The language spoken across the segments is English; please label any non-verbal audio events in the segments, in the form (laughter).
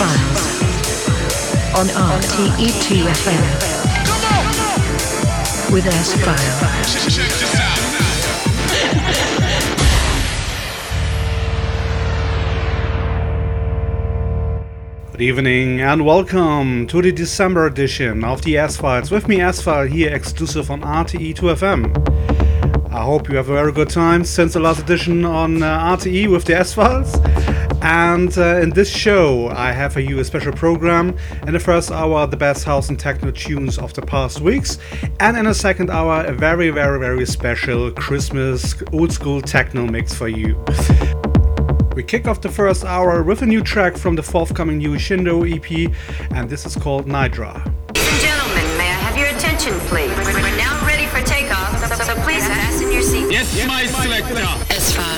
S-Files on RTE2FM with S-File. Good evening and welcome to the December edition of the S-Files. With me S-File here exclusive on RTE2FM. I hope you have a very good time since the last edition on uh, RTE with the S-Files. And uh, in this show, I have for you a special program. In the first hour, the best house and techno tunes of the past weeks. And in the second hour, a very, very, very special Christmas old school techno mix for you. We kick off the first hour with a new track from the forthcoming new Shinedoe EP, and this is called Nidra. Ladies and gentlemen, may I have your attention, please? We're now ready for takeoff, so, so please fasten your seatbelts. Yes, my selector. S-File in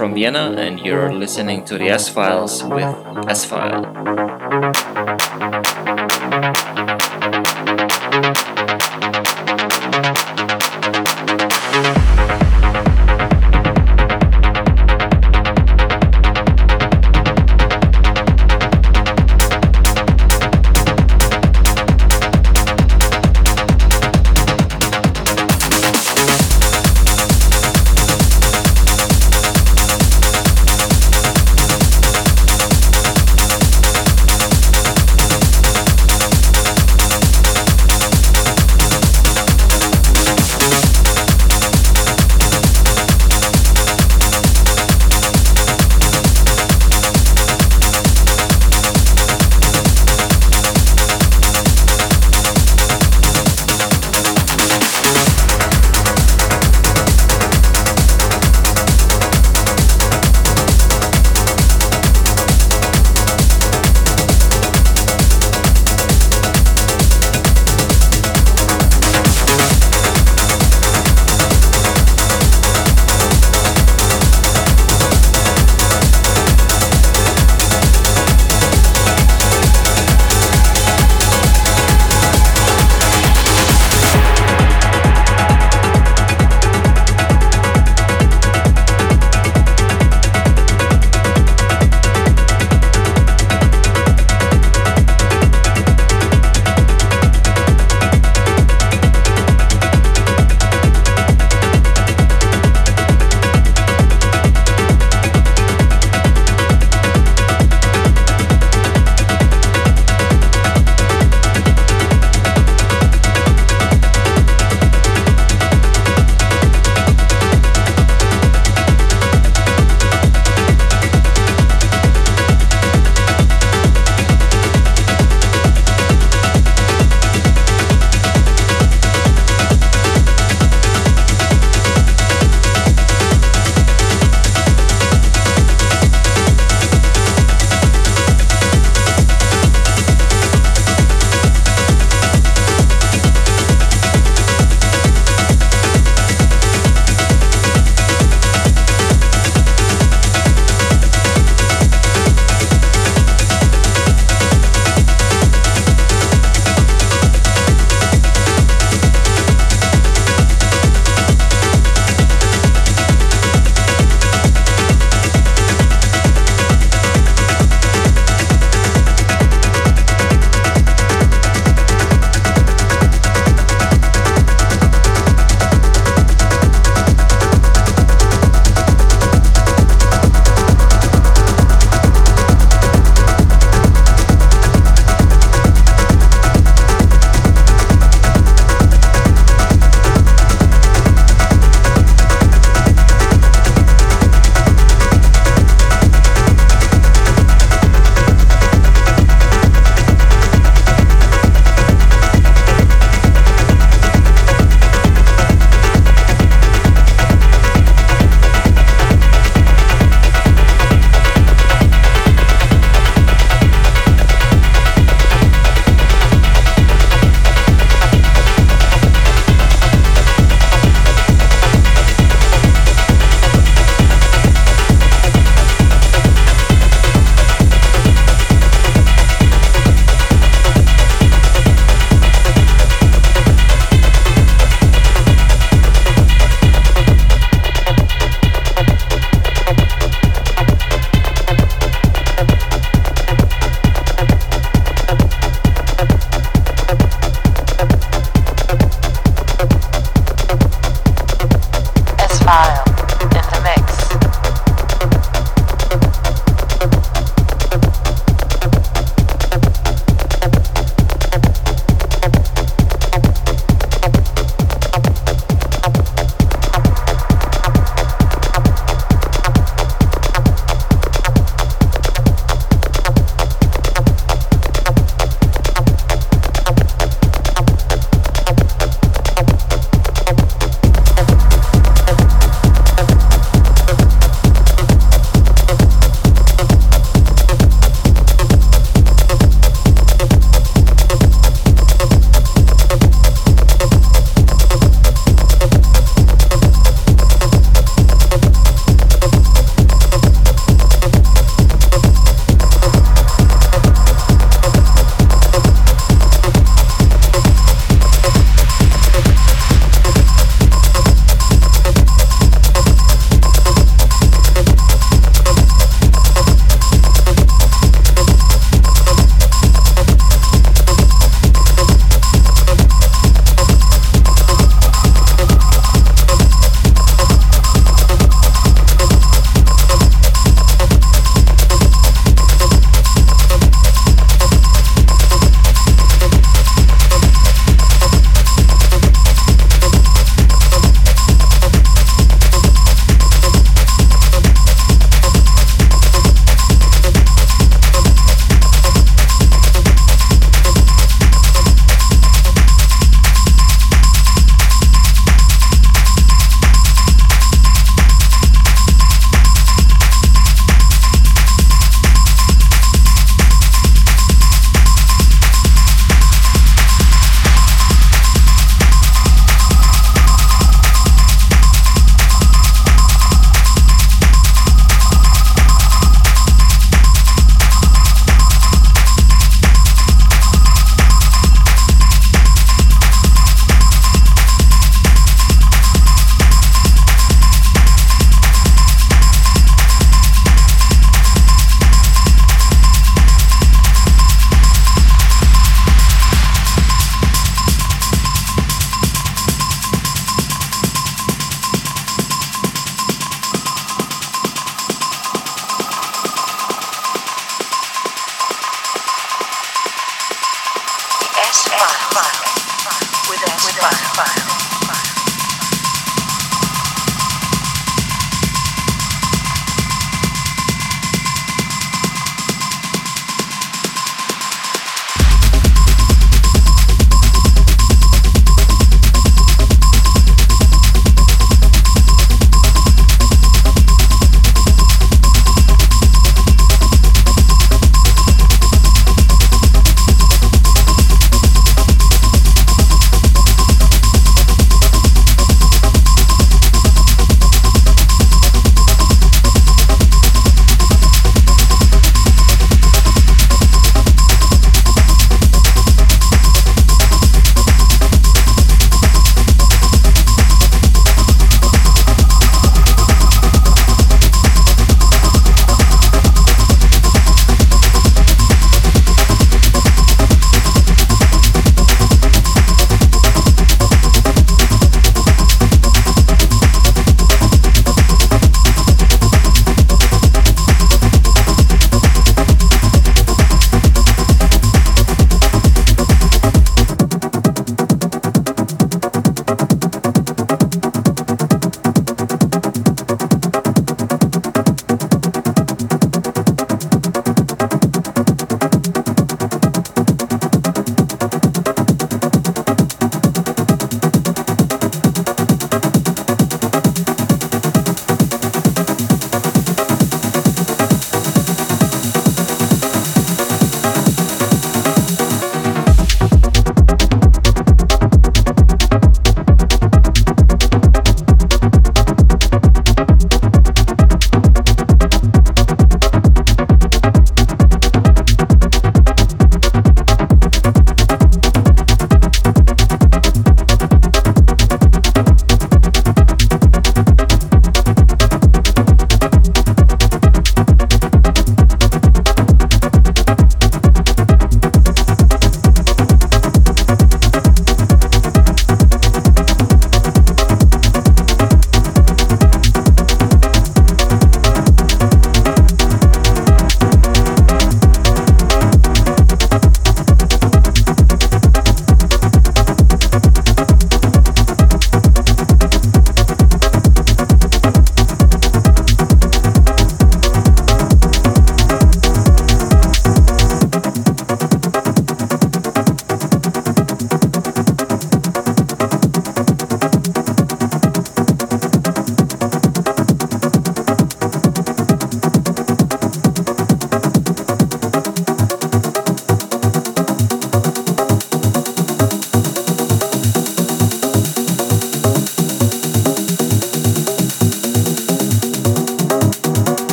from Vienna, and you're listening to the S Files with S File.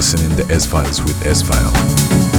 Listening to S Files with S File.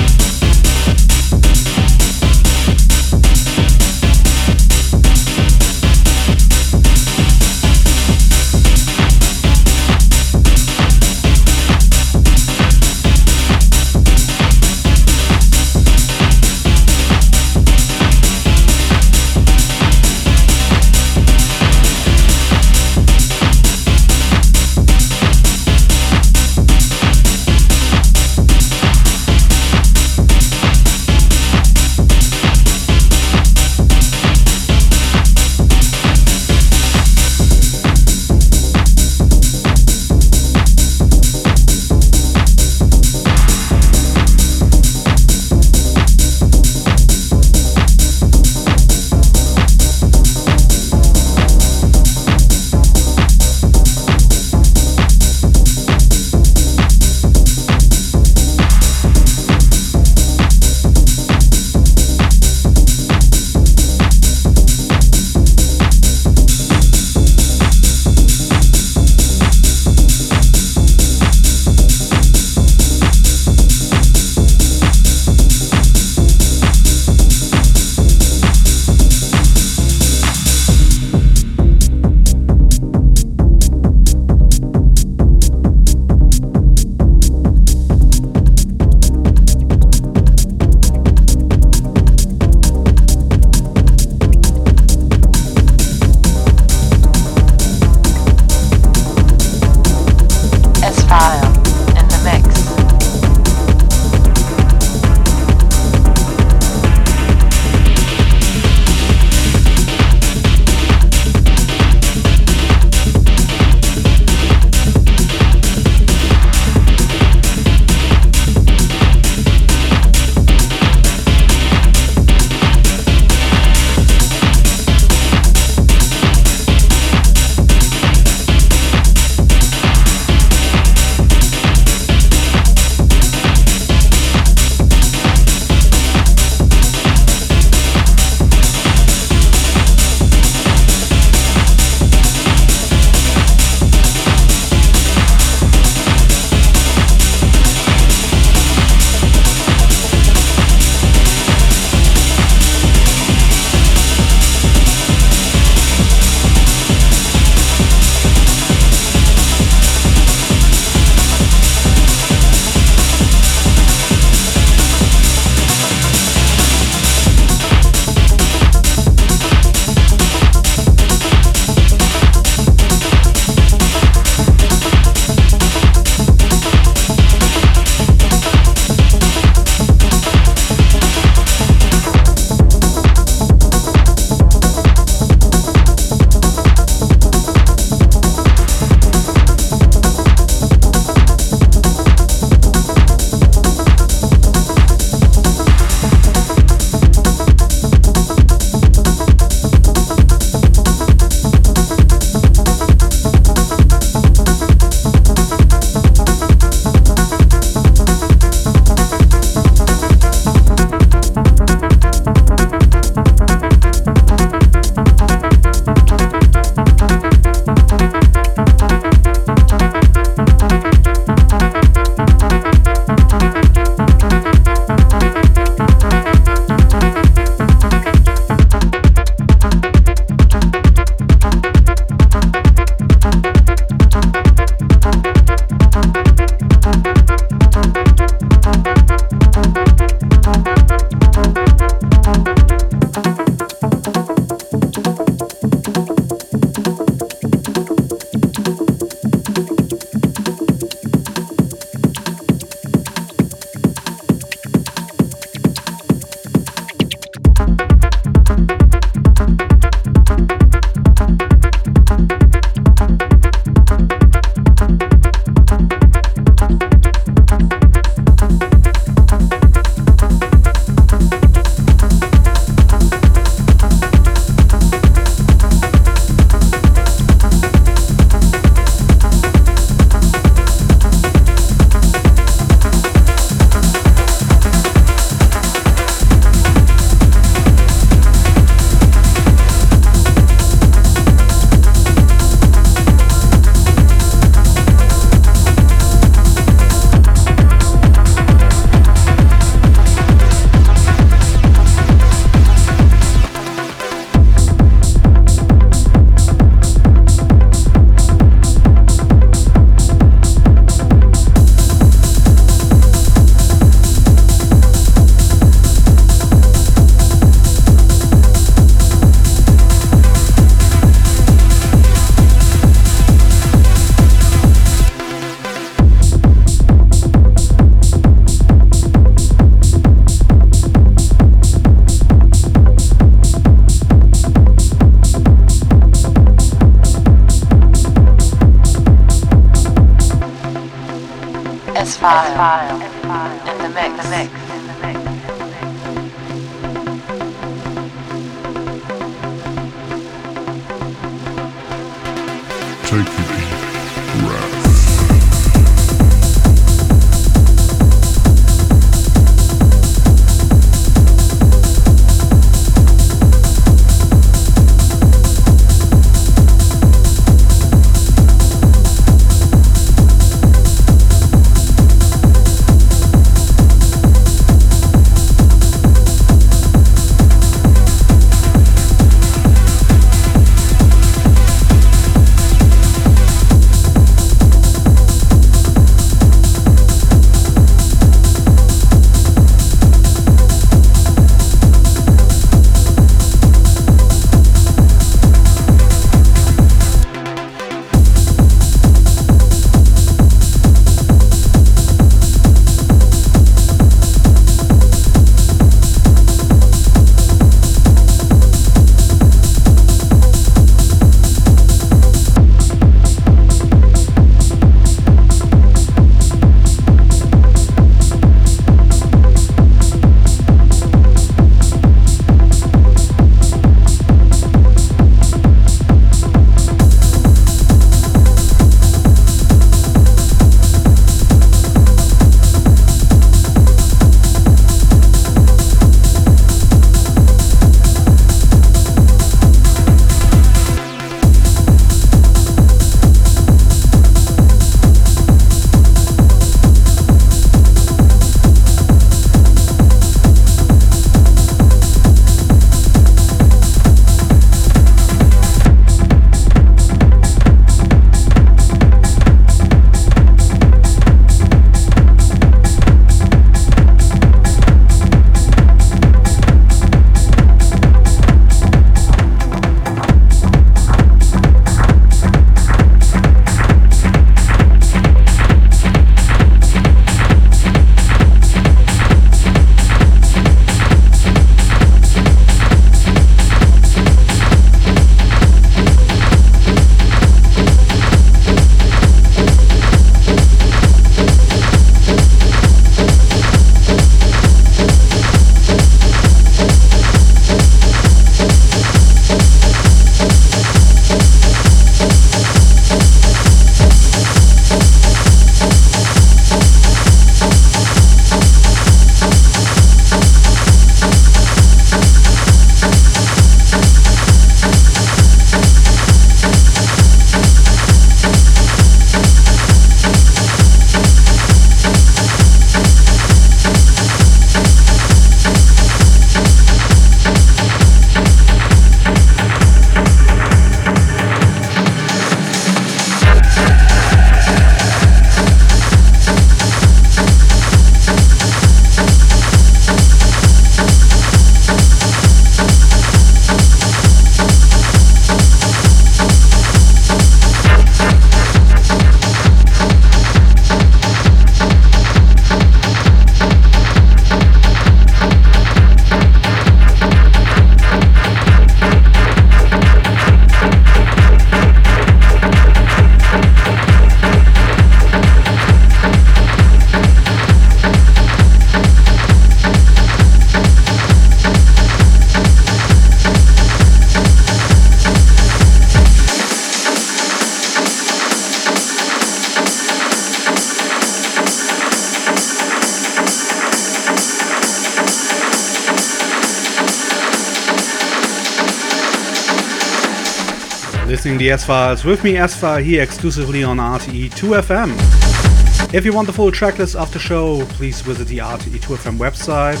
The S-Files with me, S-File, here exclusively on RTE 2FM. If you want the full tracklist of the show, please visit the RTE 2FM website.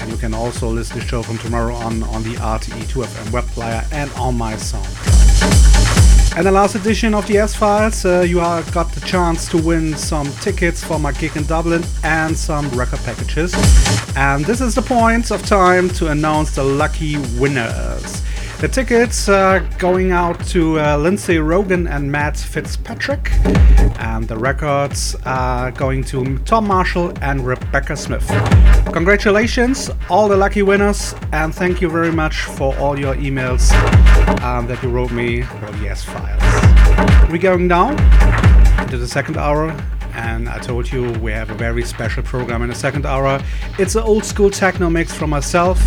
And you can also listen to the show from tomorrow on on the RTE 2FM web player and on my SoundCloud. And the last edition of the S-Files, uh, you got the chance to win some tickets for my gig in Dublin and some record packages. And this is the point of time to announce the lucky winners. The tickets are going out to uh, Lindsay Rogan and Matt Fitzpatrick, and the records are going to Tom Marshall and Rebecca Smith. Congratulations, all the lucky winners, and thank you very much for all your emails um, that you wrote me for the S Files. We're going now into the second hour and I told you we have a very special program in the second hour. It's an old school techno mix from myself.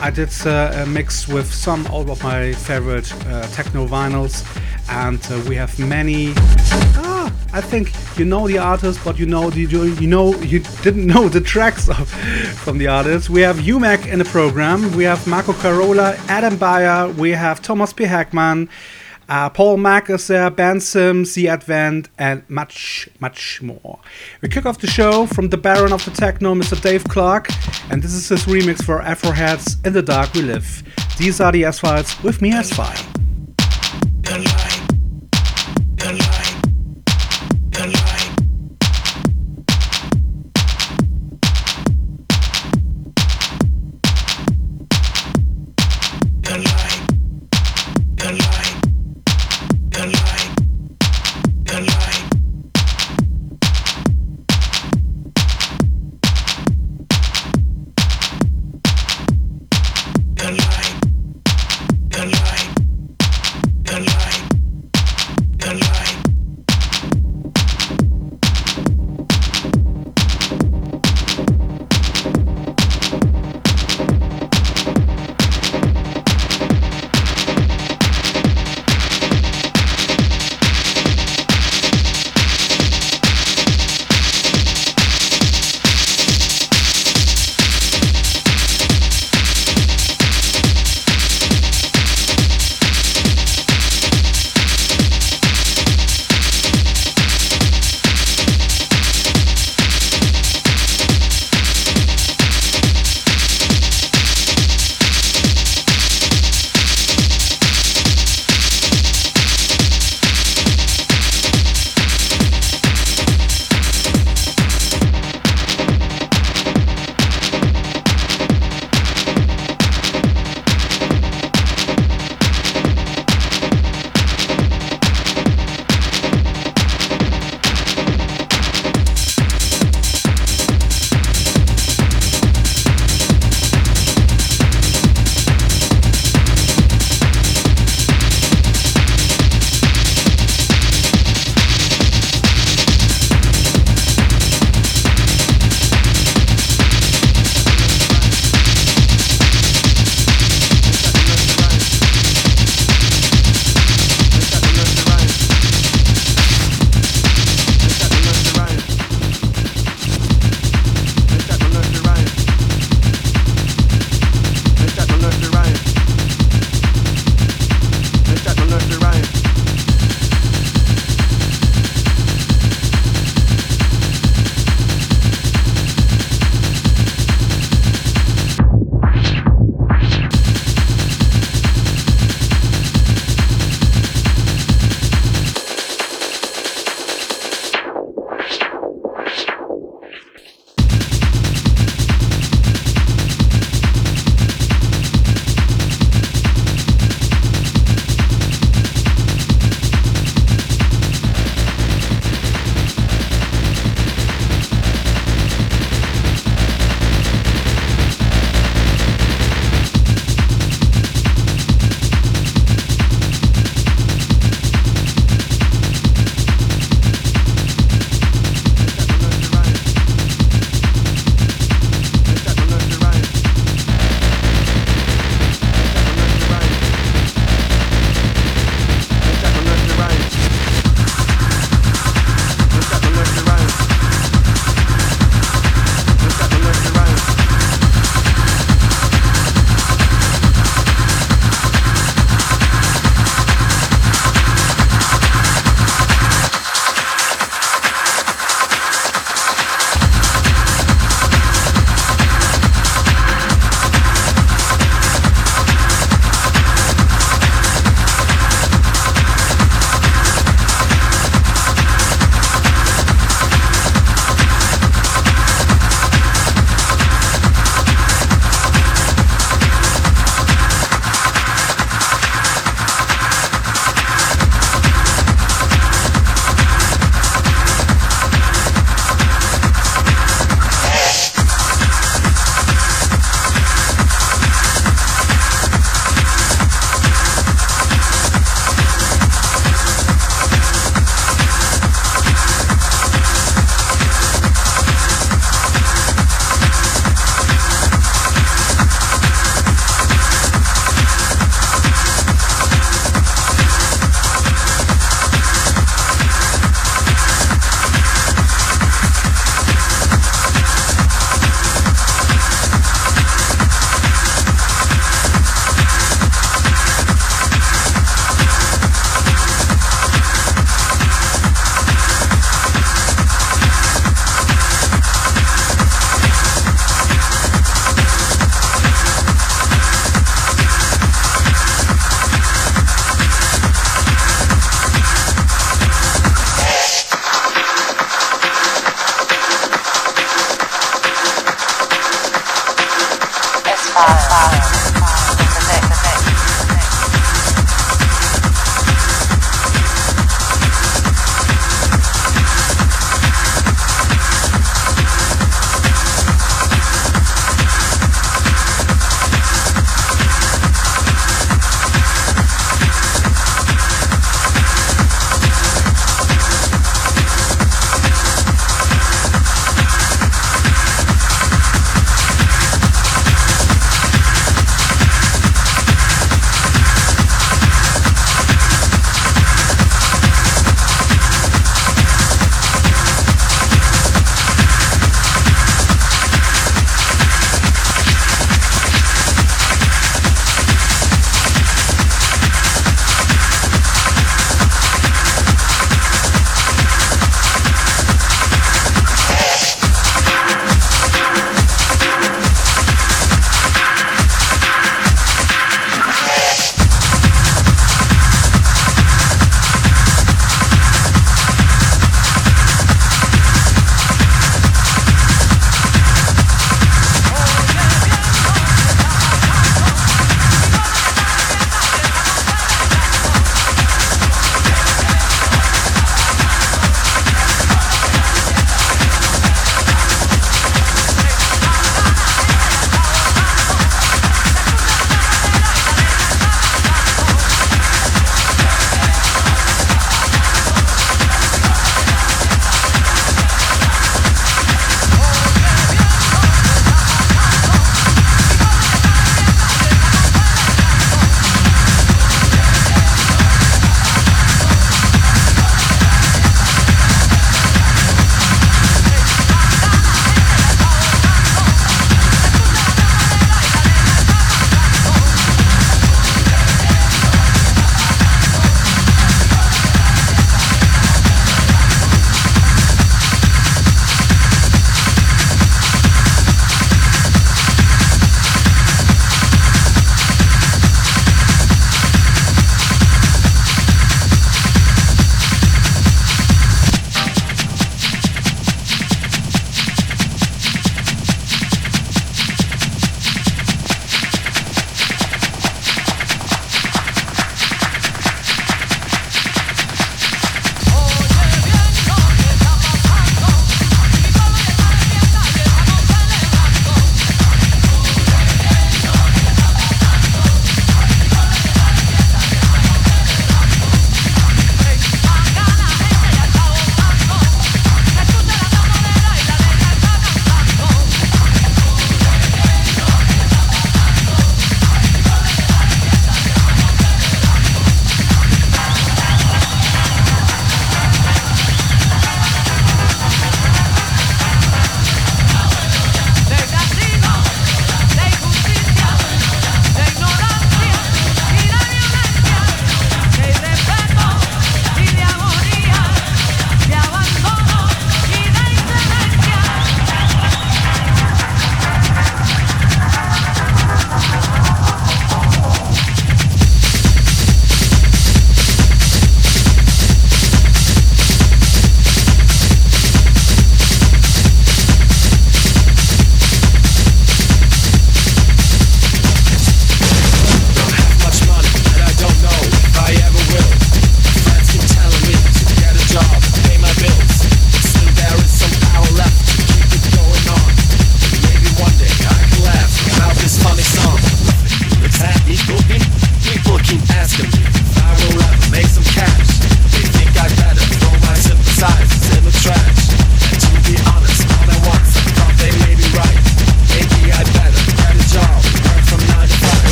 I did uh, a mix with some of my favorite uh, techno vinyls, and uh, we have many. Ah, I think you know the artist, but you know the, you know you didn't know the tracks of, from the artists. We have Umek in the program. We have Marco Carola, Adam Beyer. We have Thomas P. Heckmann. Uh, Paul Mac is there, Ben Sims, The Advent, and much, much more. We kick off the show from the Baron of the Techno, Mr. Dave Clarke, and this is his remix for Aphrohead's In the Dark We Live. These are the S Files with me, S File.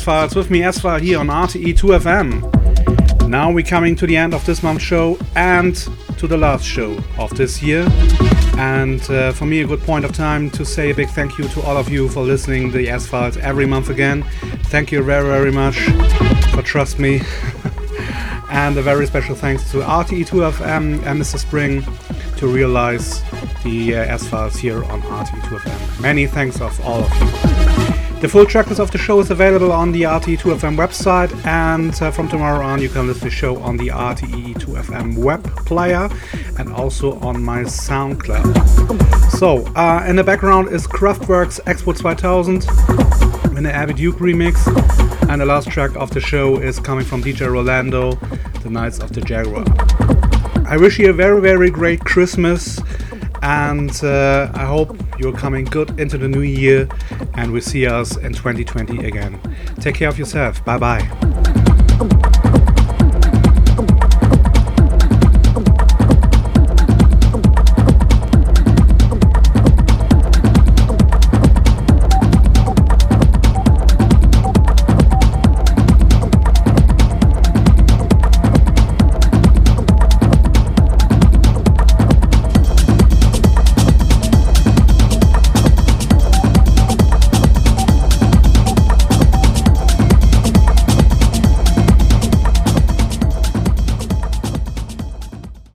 S Files with me, S File, here on RTE2FM. Now we're coming to the end of this month's show and to the last show of this year. And uh, for me, a good point of time to say a big thank you to all of you for listening the S Files every month again. Thank you very, very much for trust me. (laughs) and a very special thanks to RTE2FM and Mr. Spring to realize the uh, S Files here on RTE2FM. Many thanks of all of you. The full tracklist of the show is available on the RTE2FM website, and uh, from tomorrow on, you can listen to the show on the RTE2FM web player and also on my SoundCloud. So, uh, in the background is Kraftwerk's Expo 2000 in the Abby Duke remix, and the last track of the show is coming from DJ Rolando, The Knights of the Jaguar. I wish you a very, very great Christmas and uh, I hope you're coming good into the new year and we'll see us in 2020 again. Take care of yourself. Bye bye.